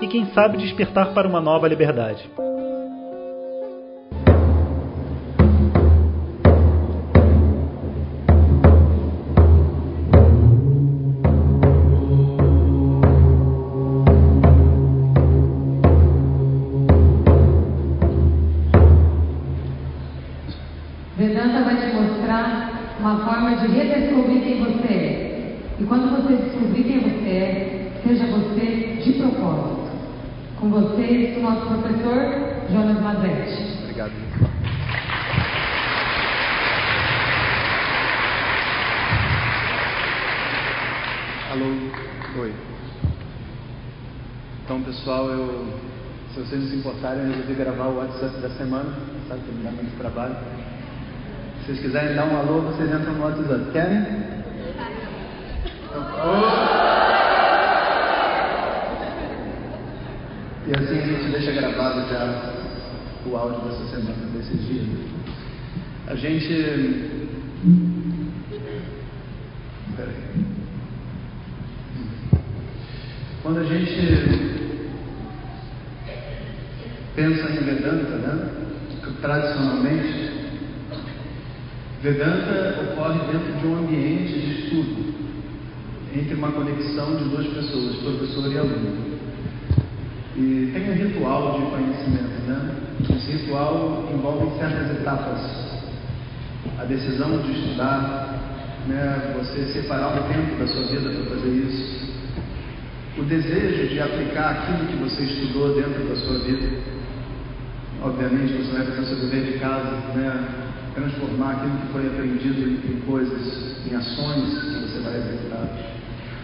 e, quem sabe, despertar para uma nova liberdade. Alô, oi. Então, pessoal, eu, se vocês não se importarem, eu resolvi gravar o WhatsApp da semana, sabe que me dá muito trabalho. Se vocês quiserem dar um alô, vocês entram no WhatsApp. Querem? Então, E assim a gente deixa gravado já o áudio dessa semana, desses dias. A gente. Quando a gente pensa em Vedanta, né? tradicionalmente, Vedanta ocorre dentro de um ambiente de estudo, entre uma conexão de duas pessoas, professor e aluno. E tem um ritual de conhecimento, né? Esse ritual envolve certas etapas. A decisão de estudar, né? você separar um tempo da sua vida para fazer isso. O desejo de aplicar aquilo que você estudou dentro da sua vida. Obviamente você vai fazer seu dever de casa, né? transformar aquilo que foi aprendido em coisas, em ações que você vai executar.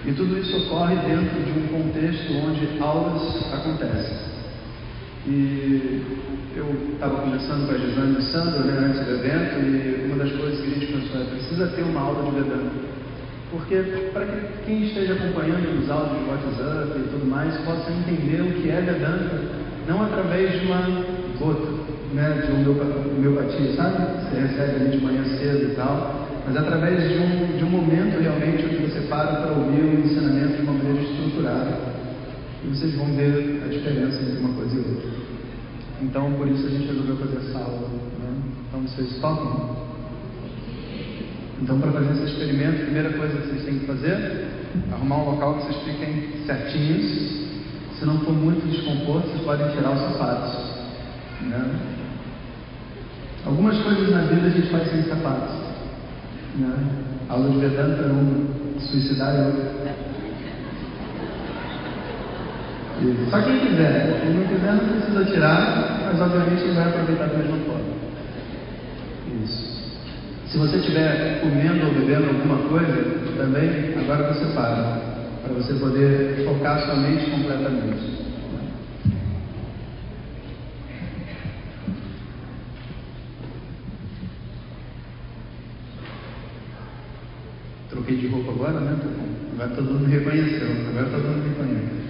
E tudo isso ocorre dentro de um contexto onde aulas acontecem. E eu estava conversando com a Gisane e o Sandro né, antes do evento e uma das coisas que a gente pensou é precisa ter uma aula de Vedanta. Porque para que quem esteja acompanhando os áudios de WhatsApp e tudo mais possa entender o que é Vedanta, não através de uma gota né, de homeopatia, sabe? Você recebe ali de manhã cedo e tal, mas através de um, de um momento realmente onde você para para ouvir o ensinamento de uma maneira estruturada. E vocês vão ver a diferença entre uma coisa e outra. Então, por isso a gente resolveu fazer essa aula. Né? Então, vocês topam? Então, para fazer esse experimento, a primeira coisa que vocês têm que fazer é arrumar um local que vocês fiquem certinhos. Se não for muito desconforto, vocês podem tirar os sapatos. Né? Algumas coisas na vida a gente faz sem sapatos. Né? A aula de Vedanta é suicidar é outra. Só quem quiser, quem não quiser não precisa tirar, mas obviamente vai aproveitar da mesma forma. Se você estiver comendo ou bebendo alguma coisa, também agora você para, para você poder focar sua mente completamente. Troquei de roupa agora, né? Agora todo mundo me reconheceu. Agora todo mundo me.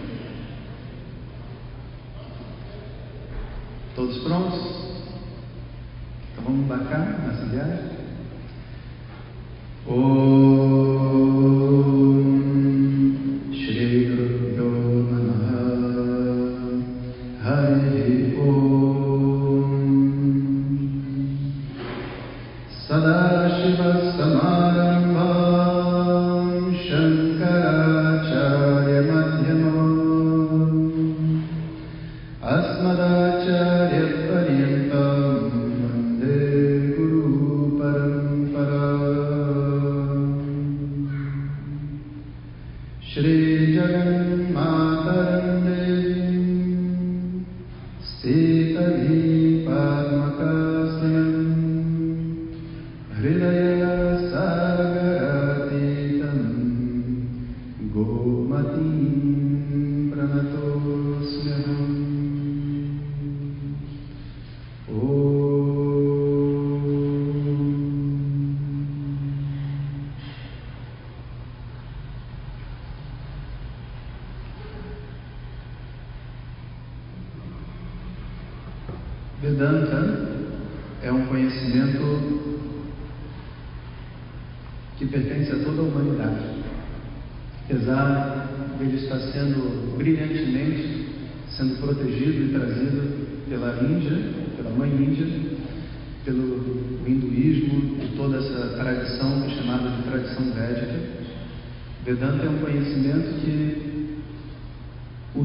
Todos prontos? Então vamos embarcar nessa viagem? Om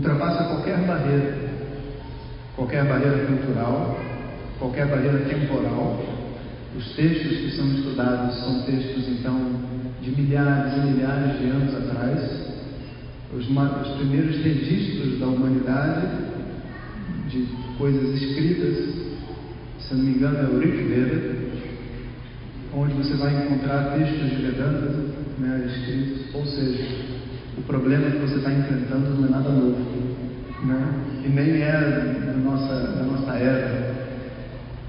ultrapassa qualquer barreira, qualquer barreira cultural, qualquer barreira temporal. Os textos que são estudados são textos, então, de milhares e milhares de anos atrás. Os, os primeiros registros da humanidade, de coisas escritas, se não me engano, é o Rig Veda, onde você vai encontrar textos de Vedanta né, escritos. Ou seja, o problema que você está enfrentando não é nada novo. Né? E nem é da nossa, da nossa era,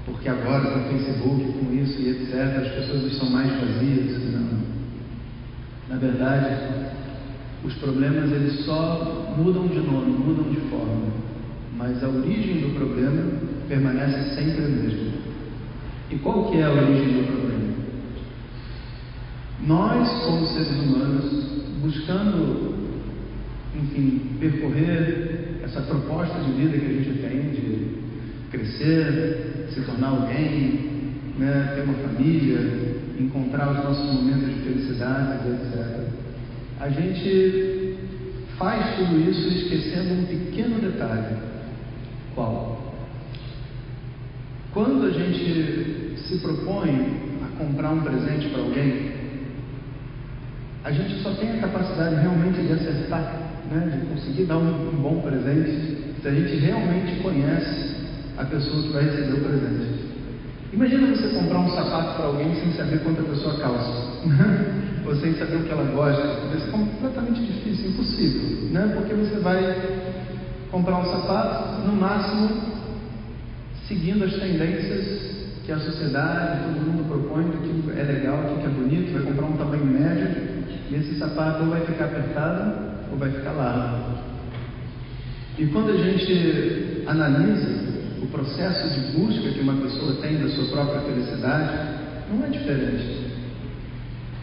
porque agora com o Facebook, com isso e etc., as pessoas estão mais vazias. Não. Na verdade, os problemas eles só mudam de nome, mudam de forma, mas a origem do problema permanece sempre a mesma. E qual que é a origem do problema? Nós, como seres humanos, buscando, enfim, percorrer essa proposta de vida que a gente tem de crescer, se tornar alguém, né, ter uma família, encontrar os nossos momentos de felicidade, etc. A gente faz tudo isso esquecendo um pequeno detalhe. Qual? Quando a gente se propõe a comprar um presente para alguém, a gente só tem a capacidade realmente de acertar, né, de conseguir dar um, um bom presente, se a gente realmente conhece a pessoa que vai receber o presente. Imagina você comprar um sapato para alguém sem saber quanto a pessoa calça, ou sem saber o que ela gosta. Vai ser completamente difícil, impossível, né? porque você vai comprar um sapato, no máximo, seguindo as tendências que a sociedade, todo mundo propõe do que é legal, do que é bonito, vai comprar um tamanho médio, e esse sapato ou vai ficar apertado ou vai ficar largo. E quando a gente analisa o processo de busca que uma pessoa tem da sua própria felicidade não é diferente.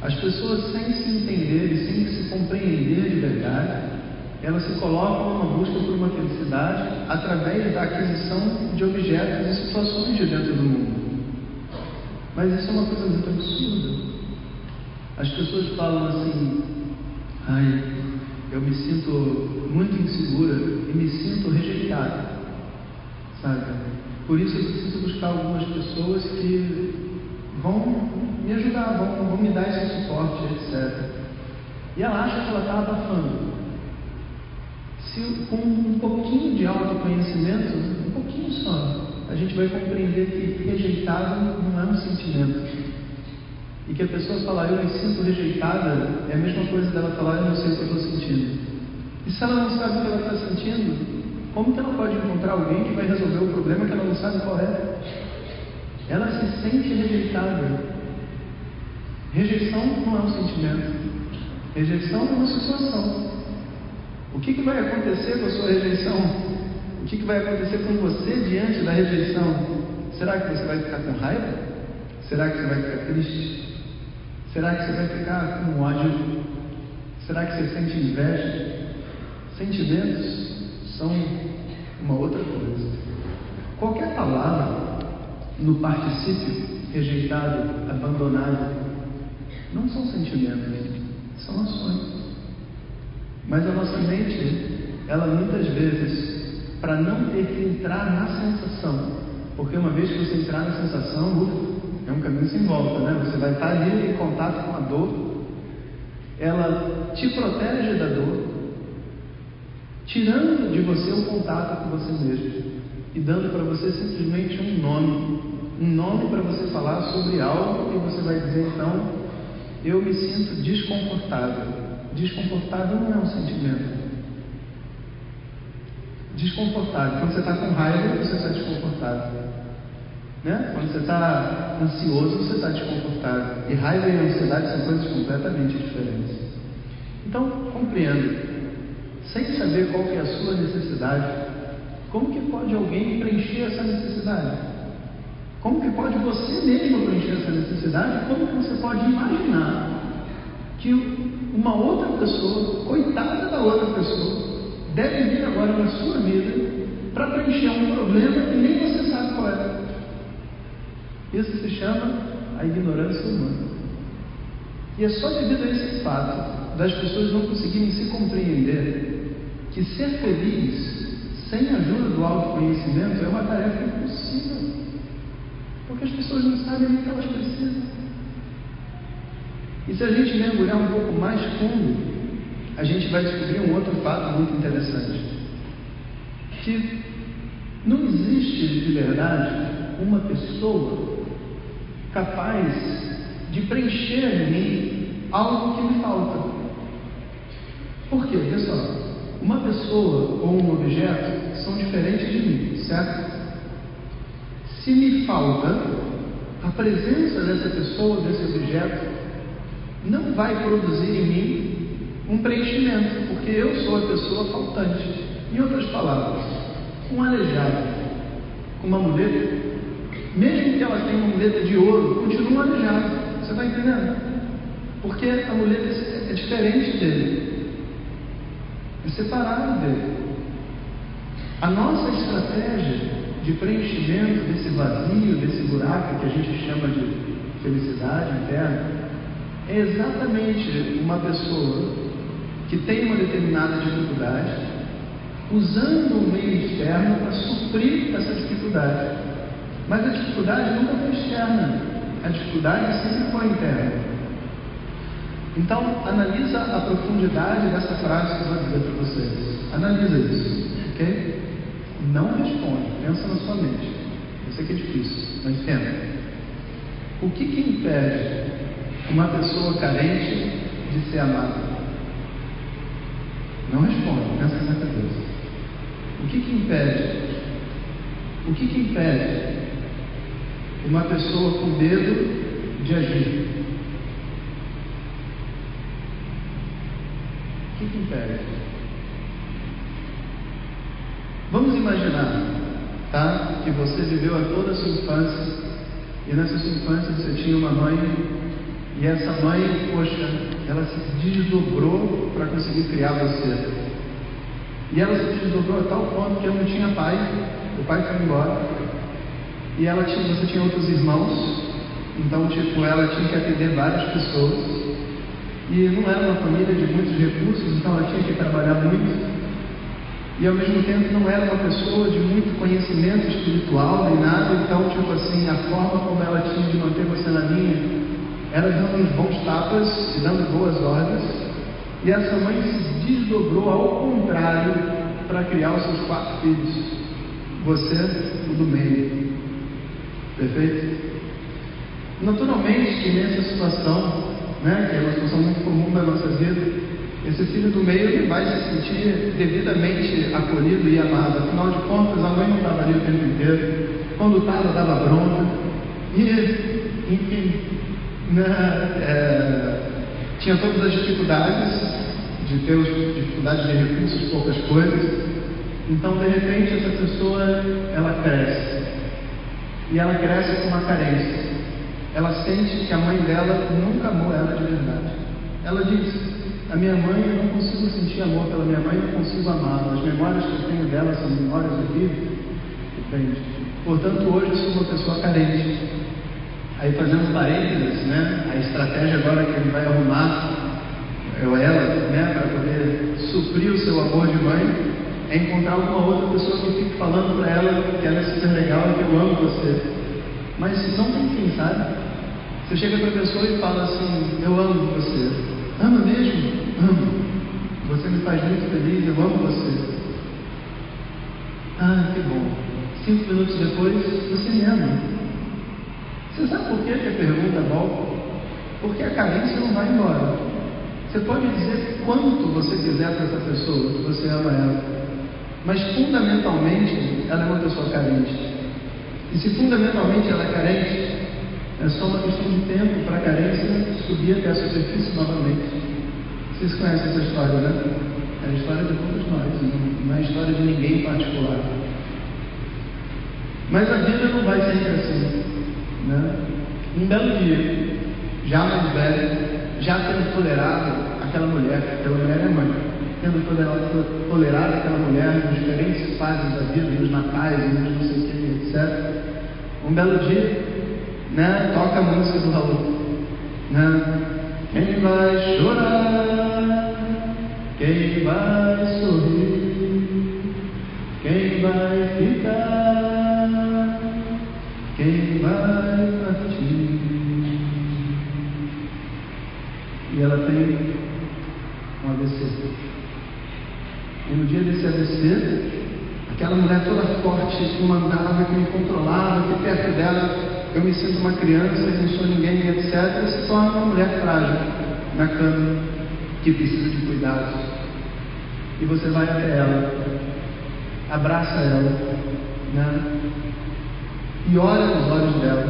As pessoas, sem se entender e sem se compreender de verdade, elas se colocam numa busca por uma felicidade através da aquisição de objetos e situações de dentro do mundo. Mas isso é uma coisa muito absurda. As pessoas falam assim: ai, eu me sinto muito insegura e me sinto rejeitada sabe? Por isso eu preciso buscar algumas pessoas que vão me ajudar, vão, vão me dar esse suporte, etc. E ela acha que ela está abafando. Se com um pouquinho de autoconhecimento, um pouquinho só, a gente vai compreender que rejeitado não é um sentimento. E que a pessoa falar eu me sinto rejeitada é a mesma coisa dela falar eu não sei o que eu estou sentindo. E se ela não sabe o que ela está sentindo, como que ela pode encontrar alguém que vai resolver o problema que ela não sabe qual é? Ela se sente rejeitada. Rejeição não é um sentimento. Rejeição é uma situação. O que, que vai acontecer com a sua rejeição? O que, que vai acontecer com você diante da rejeição? Será que você vai ficar com raiva? Será que você vai ficar triste? Será que você vai ficar com ódio? Será que você sente inveja? Sentimentos são uma outra coisa. Qualquer palavra no particípio rejeitado, abandonado, não são sentimentos, são ações. Mas a nossa mente, ela muitas vezes, para não ter que entrar na sensação, porque uma vez que você entrar na sensação, é um caminho sem volta, né? Você vai estar ali em contato com a dor, ela te protege da dor, tirando de você o contato com você mesmo e dando para você simplesmente um nome, um nome para você falar sobre algo e você vai dizer então, eu me sinto desconfortável. Desconfortável não é um sentimento. Desconfortável. Quando você está com raiva, você está desconfortável. Né? Quando você está ansioso, você está desconfortável. E raiva e ansiedade são coisas completamente diferentes. Então, compreenda sem saber qual é a sua necessidade, Como que pode alguém preencher essa necessidade? Como que pode você mesmo preencher essa necessidade? Como que você pode imaginar que uma outra pessoa, coitada da outra pessoa, deve vir agora na sua vida para preencher um problema que nem você sabe qual é? Isso se chama a ignorância humana. E é só devido a esse fato das pessoas não conseguirem se compreender que ser feliz sem a ajuda do autoconhecimento é uma tarefa impossível. Porque as pessoas não sabem o que elas precisam. E se a gente mergulhar um pouco mais fundo, a gente vai descobrir um outro fato muito interessante. Que não existe de verdade uma pessoa capaz de preencher em mim algo que me falta. Por quê? Pessoal, uma pessoa ou um objeto são diferentes de mim, certo? Se me falta, a presença dessa pessoa, desse objeto, não vai produzir em mim um preenchimento, porque eu sou a pessoa faltante. Em outras palavras, um aleijado com uma muleta, mesmo que ela tenha uma muleta de ouro, continua aleijado. Você está entendendo? Porque a muleta é diferente dele, é separado dele. A nossa estratégia de preenchimento desse vazio, desse buraco que a gente chama de felicidade interna, é exatamente uma pessoa que tem uma determinada dificuldade, usando um meio externo para suprir essa dificuldade. Mas a dificuldade nunca foi externa, a dificuldade sempre foi interna. Então, analisa a profundidade dessa frase que eu vou dizer para vocês. Analisa isso, ok? Não responde, pensa na sua mente. Eu sei que é difícil, mas pensa. O que, que impede uma pessoa carente de ser amada? Não responde, pensa na cabeça. O que, que impede? O que, que impede uma pessoa com medo de agir? O que, que impede? Vamos imaginar, tá? Que você viveu a toda a sua infância e nessa sua infância você tinha uma mãe e essa mãe, poxa, ela se desdobrou para conseguir criar você. E ela se desdobrou a tal ponto que ela não tinha pai, o pai foi embora. E ela tinha, você tinha outros irmãos, então tipo, ela tinha que atender várias pessoas. E não era uma família de muitos recursos, então ela tinha que trabalhar muito. E ao mesmo tempo não era uma pessoa de muito conhecimento espiritual nem nada, então, tipo assim, a forma como ela tinha de manter você na linha era dando uns bons tapas e dando boas ordens, e essa mãe se desdobrou ao contrário para criar os seus quatro filhos, você, o do meio, perfeito? Naturalmente que nessa situação, né, que é uma situação muito comum na nossa vida, esse filho do meio vai se sentir devidamente acolhido e amado. Afinal de contas, a mãe não estava ali o tempo inteiro. Quando estava, dava bronca. E, enfim, né, é, tinha todas as dificuldades de ter dificuldades de recursos, poucas coisas. Então, de repente, essa pessoa ela cresce. E ela cresce com uma carência. Ela sente que a mãe dela nunca amou ela de verdade. Ela diz: a minha mãe, eu não consigo sentir amor pela minha mãe, eu não consigo amá-la. As memórias que eu tenho dela são memórias horríveis. Entende? Portanto, hoje eu sou uma pessoa carente. Aí, fazendo parênteses, né? A estratégia agora que ele vai arrumar, eu ela, né? Para poder suprir o seu amor de mãe, é encontrar alguma outra pessoa que fique falando para ela que ela é super legal e que eu amo você. Mas não tem fim, sabe? Você chega para a pessoa e fala assim: Eu amo você. Ama mesmo? Amo. Você me faz muito feliz, eu amo você. Ah, que bom. Cinco minutos depois, você me ama. Você sabe por que a pergunta volta? Porque a carência não vai embora. Você pode dizer quanto você quiser para essa pessoa, que você ama ela. Mas fundamentalmente, ela é uma pessoa carente. E se fundamentalmente ela é carente, é só uma questão de tempo para a carência subir até a superfície novamente. Vocês conhecem essa história, né? É a história de todos nós, não é a história de ninguém em particular. Mas a vida não vai sempre assim. Né? Um belo dia, já mais velho, já tendo tolerado aquela mulher, aquela mulher é mãe, tendo tolerado aquela mulher nas diferentes fases da vida, nos natais, nos não sei o que, etc. Um belo dia, né, toca a música do Raul. Né? Quem vai chorar? Quem vai sorrir? Quem vai ficar? Quem vai partir? E ela tem um AVC. No dia desse AVC, aquela mulher toda forte que mandava, que me controlava, que perto dela eu me sinto uma criança, não sou ninguém, etc., se torna uma mulher frágil na cama, que precisa de cuidados. E você vai até ela, abraça ela, né? e olha nos olhos dela.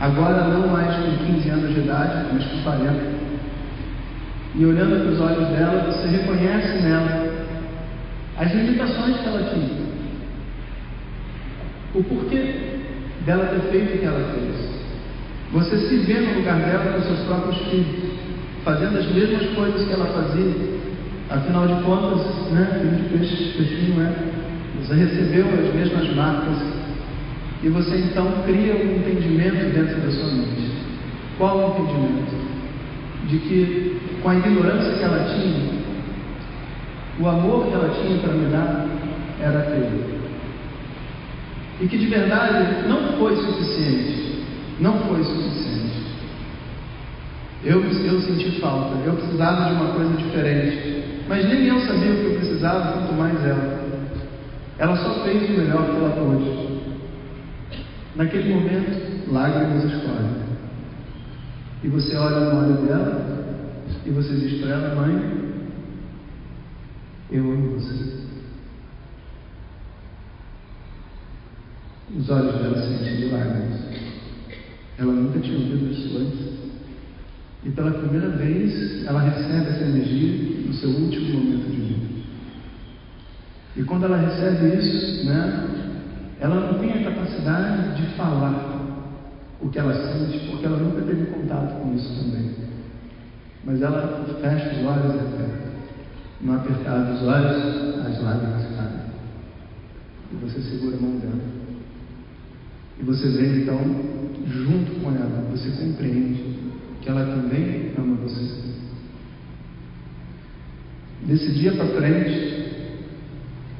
Agora não mais com 15 anos de idade, mas com 40 e olhando para os olhos dela, você reconhece nela as limitações que ela tinha. O porquê dela ter feito o que ela fez. Você se vê no lugar dela com seus próprios filhos, fazendo as mesmas coisas que ela fazia. Afinal de contas, né, filho de peixe, peixinho é. Você recebeu as mesmas marcas e você então cria um entendimento dentro da sua mente. Qual o entendimento? De que com a ignorância que ela tinha, o amor que ela tinha para me dar era aquele. E que de verdade não foi suficiente. Não foi suficiente. Eu, eu senti falta, eu precisava de uma coisa diferente. Mas nem eu sabia o que eu precisava, quanto mais ela. Ela só fez o melhor que ela pôde. Naquele momento, lágrimas escorrem. E você olha no olho dela e você diz para ela, mãe, eu amo você. Os olhos dela se lágrimas. Ela nunca tinha ouvido isso antes. E pela primeira vez ela recebe essa energia no seu último momento de vida. E quando ela recebe isso, né, ela não tem a capacidade de falar o que ela sente, porque ela nunca teve contato com isso também. Mas ela fecha os olhos até. No apertar dos olhos, as lágrimas caem. E você segura a mão dela. E você vê então, junto com ela, você compreende que ela também ama você. Desse dia para frente,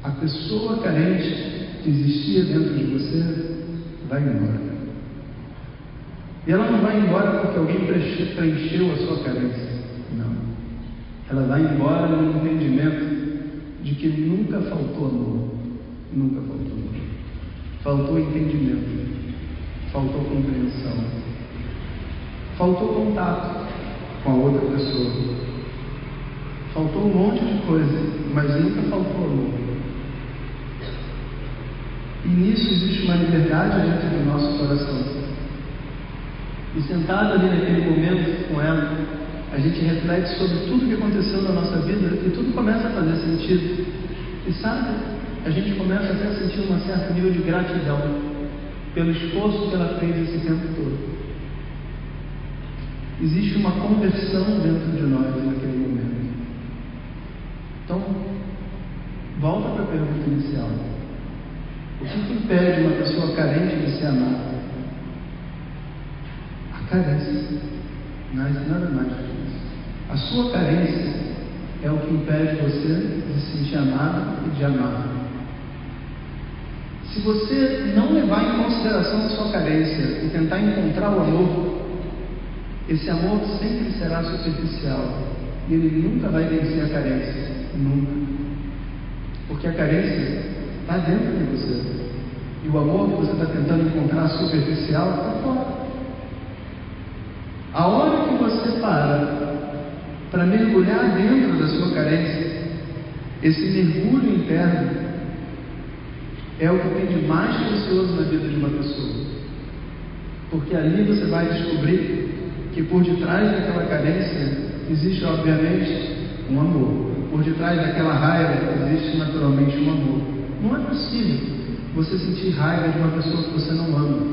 a pessoa carente que existia dentro de você vai embora. E ela não vai embora porque alguém preencheu a sua carência. Ela vai embora no entendimento de que nunca faltou amor. Nunca faltou amor. Faltou entendimento. Faltou compreensão. Faltou contato com a outra pessoa. Faltou um monte de coisa, mas nunca faltou amor. E nisso existe uma liberdade dentro do nosso coração e sentado ali naquele momento com ela, a gente reflete sobre tudo que aconteceu na nossa vida e tudo começa a fazer sentido. E sabe, a gente começa até a sentir um certo nível de gratidão pelo esforço que ela fez esse tempo todo. Existe uma conversão dentro de nós naquele momento. Então, volta para a pergunta inicial. O que impede uma pessoa carente de ser amada? carência. Mas nada mais. A sua carência é o que impede você de se sentir amado e de amar. Se você não levar em consideração a sua carência e tentar encontrar o amor, esse amor sempre será superficial e ele nunca vai vencer a carência. Nunca. Porque a carência está dentro de você. E o amor que você está tentando encontrar superficial está fora. A hora que você para para mergulhar dentro da sua carência, esse mergulho interno é o que tem de mais precioso na vida de uma pessoa. Porque ali você vai descobrir que por detrás daquela carência existe, obviamente, um amor. Por detrás daquela raiva existe naturalmente um amor. Não é possível você sentir raiva de uma pessoa que você não ama.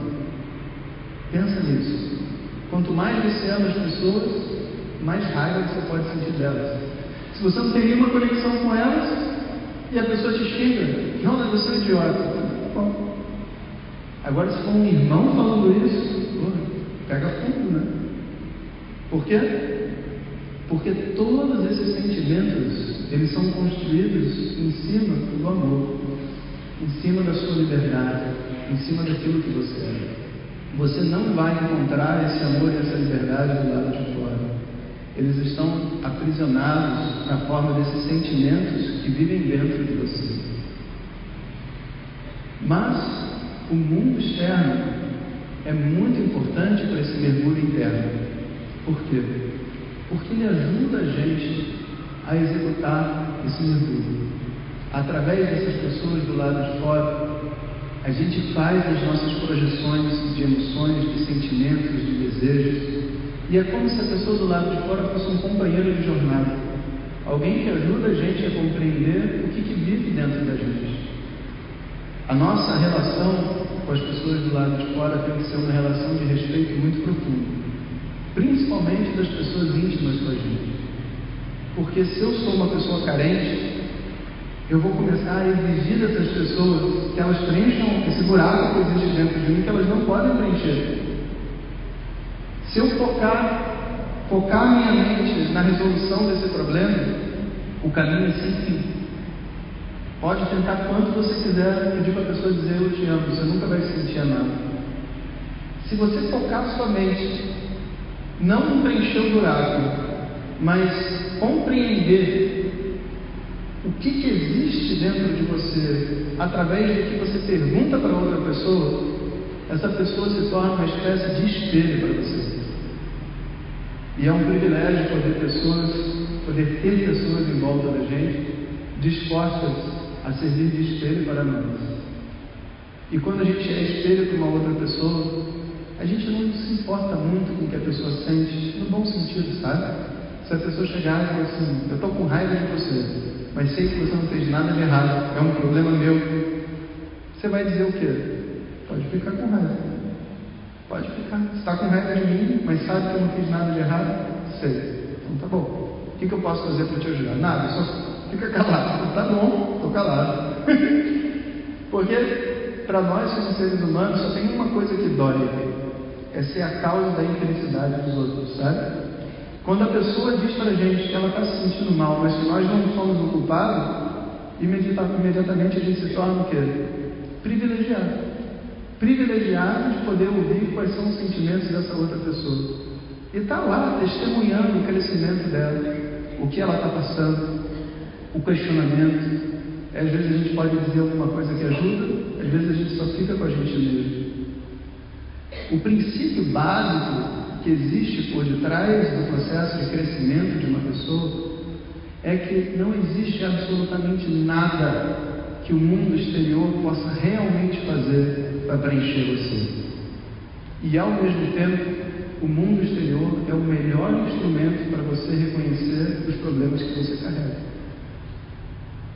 Pensa nisso. Quanto mais você ama as pessoas, mais raiva você pode sentir delas. Se você não tem nenhuma conexão com elas e a pessoa te xinga, Jonas, você é idiota. Bom. Agora, se for um irmão falando isso, pega fundo, né? Por quê? Porque todos esses sentimentos, eles são construídos em cima do amor, em cima da sua liberdade, em cima daquilo que você é. Você não vai encontrar esse amor e essa liberdade do lado de fora. Eles estão aprisionados na forma desses sentimentos que vivem dentro de você. Mas o mundo externo é muito importante para esse mergulho interno. Por quê? Porque ele ajuda a gente a executar esse mergulho. Através dessas pessoas do lado de fora, a gente faz as nossas projeções de emoções, de sentimentos, de desejos. E é como se a pessoa do lado de fora fosse um companheiro de jornada. Alguém que ajuda a gente a compreender o que, que vive dentro da gente. A nossa relação com as pessoas do lado de fora tem que ser uma relação de respeito muito profundo, principalmente das pessoas íntimas com a gente. Porque se eu sou uma pessoa carente, eu vou começar a exigir dessas pessoas que elas preencham esse buraco que existe dentro de mim, que elas não podem preencher. Se eu focar, focar minha mente na resolução desse problema, o caminho é sem fim. Pode tentar quanto você quiser pedir para a pessoa dizer eu te amo, você nunca vai se sentir amado. Se você focar sua mente, não preencher o buraco, mas compreender o que, que existe dentro de você através do que você pergunta para outra pessoa, essa pessoa se torna uma espécie de espelho para você. E é um privilégio poder pessoas, poder ter pessoas em volta da gente dispostas a servir de espelho para nós. E quando a gente é espelho para uma outra pessoa, a gente não se importa muito com o que a pessoa sente, no bom sentido, sabe? Se a pessoa chegar e falar assim, eu estou com raiva de você, mas sei que você não fez nada de errado, é um problema meu, você vai dizer o quê? Pode ficar com raiva. Pode ficar. Você está com raiva de mim, mas sabe que eu não fiz nada de errado? Sei. Então tá bom. O que, que eu posso fazer para te ajudar? Nada, só Fica calado. Tá bom, estou calado. Porque para nós, como seres humanos, só tem uma coisa que dói: é ser a causa da infelicidade dos outros, sabe? Quando a pessoa diz para a gente que ela está se sentindo mal, mas que nós não somos o culpado, imediatamente a gente se torna o quê? Privilegiado. Privilegiado de poder ouvir quais são os sentimentos dessa outra pessoa. E está lá, testemunhando o crescimento dela, o que ela está passando, o questionamento. Às vezes a gente pode dizer alguma coisa que ajuda, às vezes a gente só fica com a gente mesmo. O princípio básico que existe por detrás do processo de crescimento de uma pessoa é que não existe absolutamente nada que o mundo exterior possa realmente fazer para preencher você. E ao mesmo tempo, o mundo exterior é o melhor instrumento para você reconhecer os problemas que você carrega.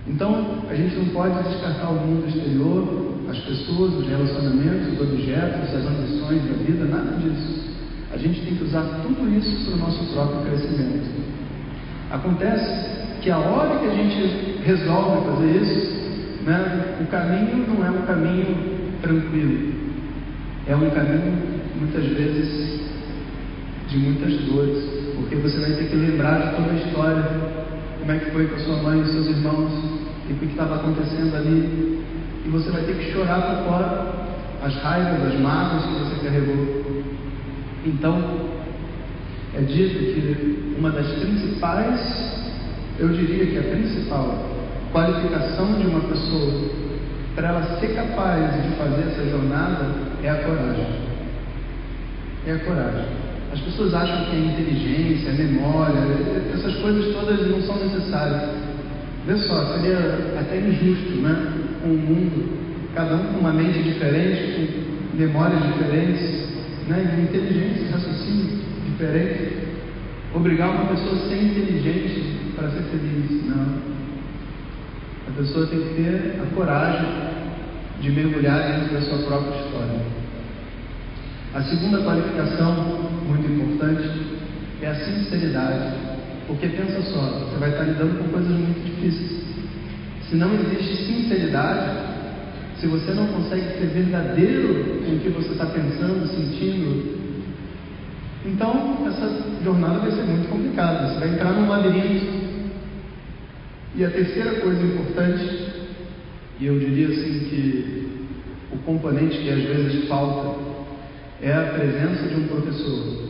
Então, a gente não pode descartar o mundo exterior, as pessoas, os relacionamentos, os objetos, as ambições da vida, nada disso. A gente tem que usar tudo isso para o nosso próprio crescimento. Acontece que a hora que a gente resolve fazer isso, né, o caminho não é um caminho tranquilo, é um caminho, muitas vezes, de muitas dores, porque você vai ter que lembrar de toda a história como é que foi com a sua mãe e seus irmãos, e o que estava acontecendo ali. E você vai ter que chorar por fora as raivas, as mágoas que você carregou. Então, é dito que uma das principais, eu diria que a principal qualificação de uma pessoa para ela ser capaz de fazer essa jornada é a coragem. É a coragem. As pessoas acham que a inteligência, a memória, essas coisas todas não são necessárias. Vê só, seria até injusto, né? Um mundo, cada um com uma mente diferente, com memórias diferentes, né? Inteligência, raciocínio diferente. Obrigar uma pessoa a ser inteligente para ser feliz. Não. A pessoa tem que ter a coragem de mergulhar dentro da sua própria história. A segunda qualificação, muito importante, é a sinceridade. Porque pensa só, você vai estar lidando com coisas muito difíceis. Se não existe sinceridade, se você não consegue ser verdadeiro com o que você está pensando, sentindo, então essa jornada vai ser muito complicada. Você vai entrar num labirinto. E a terceira coisa importante, e eu diria assim que o componente que às vezes falta é a presença de um professor.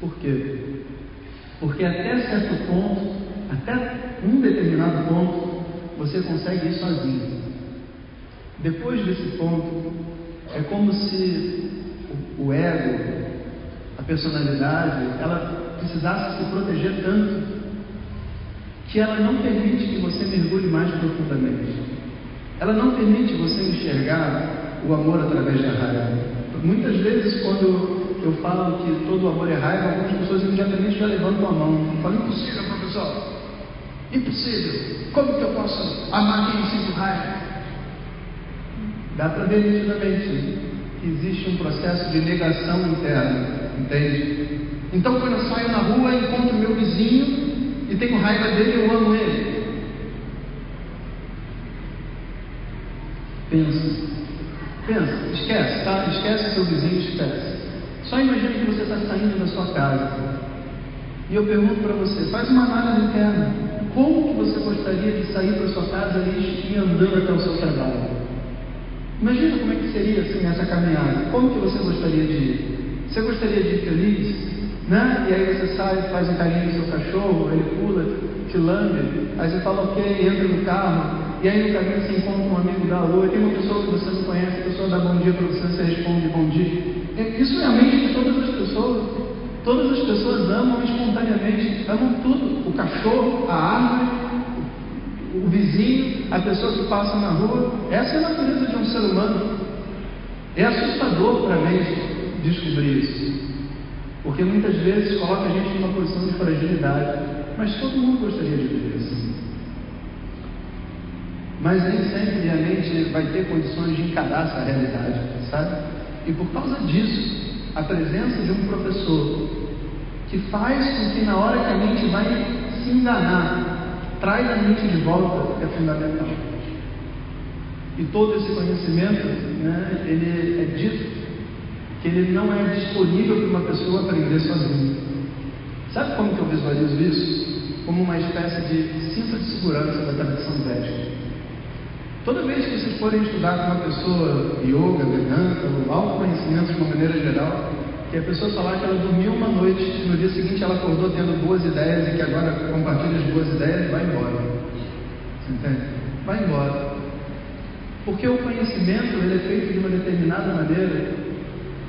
Por quê? Porque até certo ponto, até um determinado ponto, você consegue ir sozinho. Depois desse ponto, é como se o ego, a personalidade, ela precisasse se proteger tanto que ela não permite que você mergulhe mais profundamente. Ela não permite você enxergar o amor através da raiva. Muitas vezes, quando eu falo que todo amor é raiva, algumas pessoas imediatamente já levantam a mão. Falam, impossível, professor. Impossível. Como que eu posso amar quem sinto raiva? Dá para ver nitidamente que existe um processo de negação interna, entende? Então, quando eu saio na rua, encontro meu vizinho e tenho raiva dele, eu amo ele. Pensa. Pensa, esquece, tá? Esquece seu vizinho, esquece. Só imagine que você está saindo da sua casa. E eu pergunto para você, faz uma análise interna. Como que você gostaria de sair da sua casa e ir andando até o seu trabalho? Imagina como é que seria assim essa caminhada. Como que você gostaria de ir? Você gostaria de ir feliz? Né? E aí você sai, faz um carinho no seu cachorro, ele pula, te lambe, aí você fala ok, entra no carro, e aí no caminho você encontra um amigo da lua, e tem uma pessoa que você não conhece, a pessoa dá bom dia para você, você responde bom dia. Isso é a mente de todas as pessoas. Todas as pessoas amam espontaneamente, amam tudo. O cachorro, a árvore, o vizinho, a pessoa que passa na rua. Essa é a natureza de um ser humano. É assustador para mente descobrir isso. Porque muitas vezes coloca a gente numa posição de fragilidade. Mas todo mundo gostaria de viver assim. Mas nem sempre a mente vai ter condições de encarar essa realidade, sabe? E por causa disso, a presença de um professor que faz com que na hora que a mente vai se enganar, traz a mente de volta, é fundamental. E todo esse conhecimento, né, ele é dito que ele não é disponível para uma pessoa aprender sozinha. Sabe como que eu visualizo isso? Como uma espécie de cinto de segurança da tradição védica. Toda vez que vocês forem estudar com uma pessoa yoga, vedanta, ou autoconhecimento de uma maneira geral, que a pessoa falar que ela dormiu uma noite e no dia seguinte ela acordou tendo boas ideias e que agora compartilha as boas ideias, vai embora. Você entende? Vai embora. Porque o conhecimento ele é feito de uma determinada maneira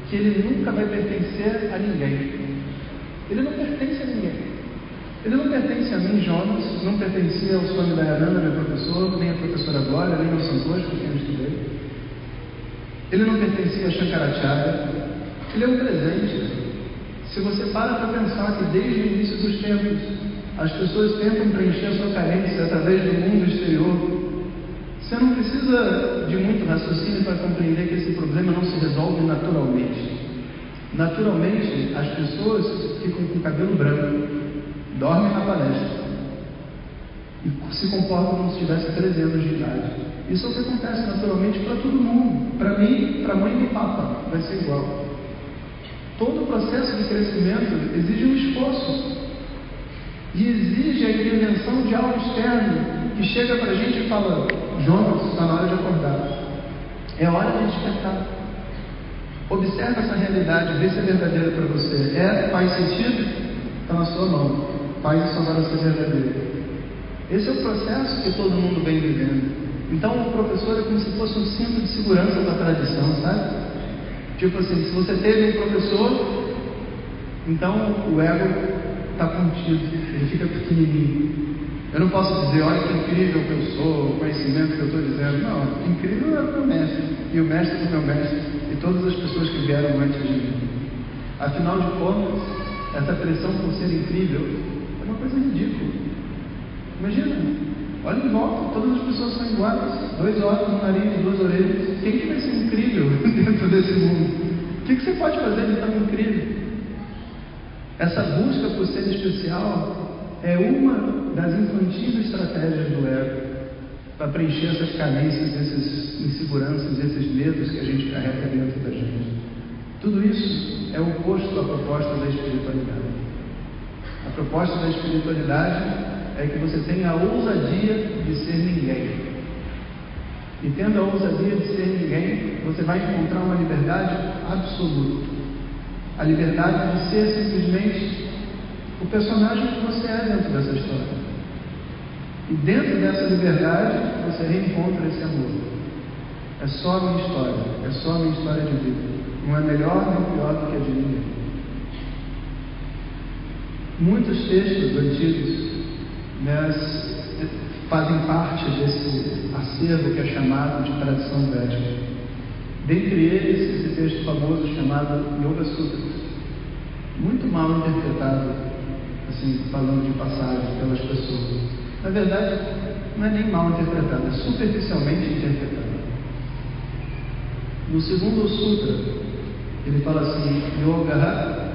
que ele nunca vai pertencer a ninguém. Ele não pertence a ninguém. Ele não pertence a mim, Jonas, não pertencia ao Swami Dayananda, meu professor, nem a professora Glória, nem ao Santosh, com quem eu estudei. Ele não pertencia a Shankaracharya. Ele é um presente. Se você para para pensar que desde o início dos tempos as pessoas tentam preencher a sua carência através do mundo exterior, você não precisa de muito raciocínio para compreender que esse problema não se resolve naturalmente. Naturalmente, as pessoas ficam com cabelo branco, dorme na palestra e se comporta como se tivesse 13 anos de idade. Isso é o que acontece naturalmente para todo mundo. Para mim, para mãe do Papa, vai ser igual. Todo o processo de crescimento exige um esforço e exige a intervenção de algo externo que chega para a gente e fala: Jonas, está na hora de acordar. É hora de despertar. Observe essa realidade, vê se é verdadeira para você. É, faz sentido? Está na sua mão faz isso agora ser verdadeiro. Esse é o processo que todo mundo vem vivendo. Então o professor é como se fosse um cinto de segurança da tradição, sabe? Tipo assim, se você teve um professor, então o ego está contido, ele fica pequenininho. Eu não posso dizer, olha que incrível que eu sou, o conhecimento que eu estou dizendo. Não, incrível é o meu mestre, e o mestre do meu mestre, e todas as pessoas que vieram antes de mim. Afinal de contas, essa pressão por ser incrível uma coisa ridícula. Imagina, olha em volta, todas as pessoas são iguais, dois olhos, um nariz, duas orelhas. Quem que vai ser incrível dentro desse mundo? O que, que você pode fazer de tão incrível? Essa busca por ser especial é uma das infantis estratégias do ego para preencher essas carências, essas inseguranças, esses medos que a gente carrega dentro da gente. Tudo isso é oposto à proposta da espiritualidade. A proposta da espiritualidade é que você tenha a ousadia de ser ninguém. E tendo a ousadia de ser ninguém, você vai encontrar uma liberdade absoluta. A liberdade de ser simplesmente o personagem que você é dentro dessa história. E dentro dessa liberdade, você reencontra esse amor. É só a minha história, é só a minha história de vida. Não é melhor nem pior do que a de ninguém. Muitos textos antigos né, fazem parte desse acervo que é chamado de tradição védica. Dentre eles, esse texto famoso chamado Yoga Sutra, muito mal interpretado, assim, falando de passagem pelas pessoas. Na verdade, não é nem mal interpretado, é superficialmente interpretado. No segundo sutra, ele fala assim: Yoga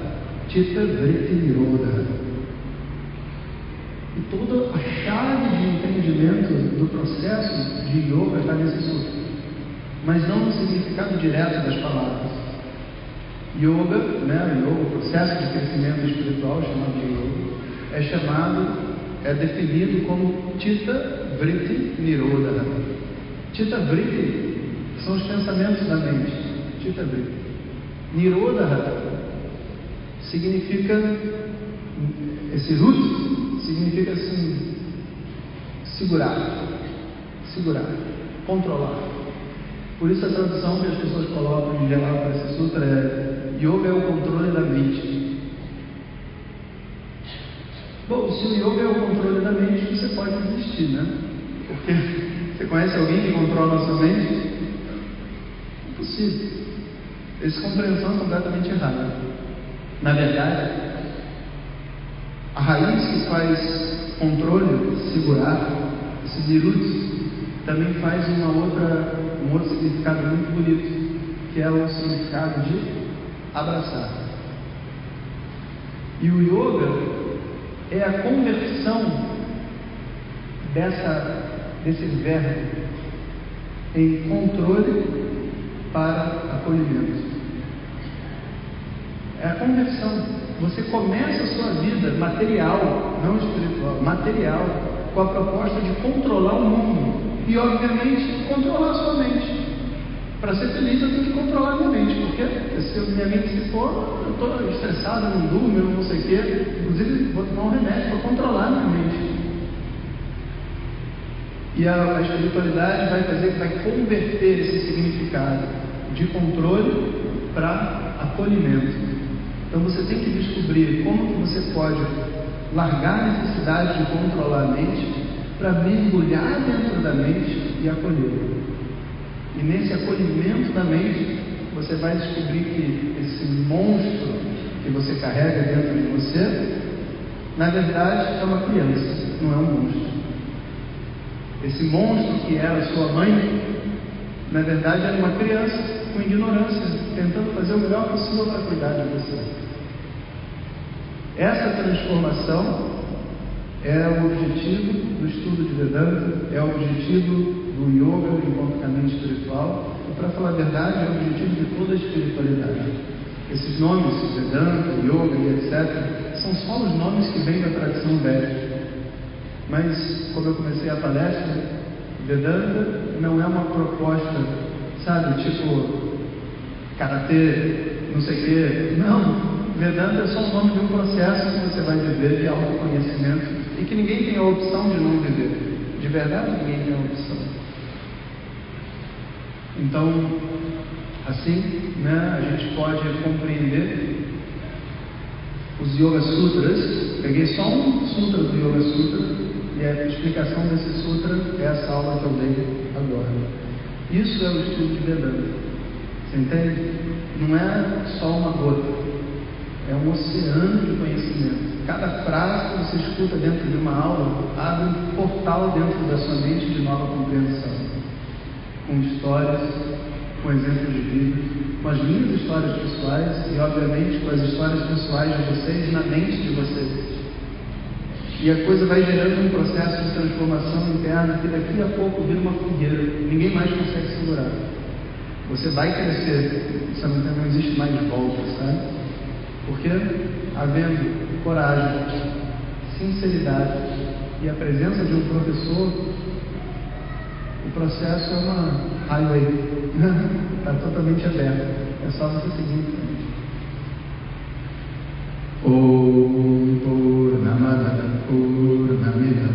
Chitta Vritti Nirodha. E toda a chave de entendimento do processo de yoga está nesse sutra, mas não no significado direto das palavras. Yoga, né, yoga, o processo de crescimento espiritual chamado de yoga, é chamado, é definido como Chitta Vritti Nirodha. Chitta Vritti são os pensamentos da mente. Chitta Vritti. Nirodha significa esse root significa assim, segurar, segurar, controlar. Por isso a tradução que as pessoas colocam em geral para esse sutra é Yoga é o controle da mente. Bom, se o yoga é o controle da mente, você pode desistir, né? Porque você conhece alguém que controla a sua mente? Impossível. Essa compreensão é completamente errada. Na verdade, a raiz que faz controle, segurar, esses niruts, também faz uma outra, um outro significado muito bonito, que é o significado de abraçar. E o yoga é a conversão dessa, desse verbo em controle para acolhimento. É a conversão. Você começa a sua vida material, não espiritual, material, com a proposta de controlar o mundo e, obviamente, controlar a sua mente. Para ser feliz, eu tenho que controlar minha mente, porque se minha mente se for, eu estou estressado, não durmo, eu não sei o quê. Inclusive, vou tomar um remédio para controlar minha mente. E a, a espiritualidade vai fazer, vai converter esse significado de controle para acolhimento. Então você tem que descobrir como que você pode largar a necessidade de controlar a mente para mergulhar dentro da mente e acolher. E nesse acolhimento da mente, você vai descobrir que esse monstro que você carrega dentro de você, na verdade é uma criança, não é um monstro. Esse monstro que era sua mãe, na verdade era uma criança com ignorância, tentando fazer o melhor possível para cuidar de você. Essa transformação é o objetivo do estudo de Vedanta, é o objetivo do yoga enquanto caminho espiritual, e para falar a verdade, é o objetivo de toda a espiritualidade. Esses nomes, Vedanta, Yoga e etc., são só os nomes que vêm da tradição védica. Mas, como eu comecei a palestra, Vedanta não é uma proposta, sabe, tipo, karatê, não sei o quê. Não, Vedanta é só o nome de um processo que você vai viver de autoconhecimento e que ninguém tem a opção de não viver. De verdade, ninguém tem a opção. Então, assim, né, a gente pode compreender os Yoga Sutras. Peguei só um sutra do Yoga Sutra e a explicação desse sutra é essa aula que eu dei agora. Isso é o estudo de Vedanta. Você entende? Não é só uma gota. É um oceano de conhecimento. Cada frase que você escuta dentro de uma aula abre um portal dentro da sua mente de nova compreensão, com histórias, com exemplos de vida, com as minhas histórias pessoais e, obviamente, com as histórias pessoais de vocês na mente de vocês. E a coisa vai gerando um processo de transformação interna que daqui a pouco vira uma fogueira, ninguém mais consegue segurar. Você vai crescer, você não, não existe mais volta, sabe? Porque havendo coragem, sinceridade e a presença de um professor, o processo é uma highway, está totalmente aberto, é só você seguir em frente. Om Purnamada Purnamidam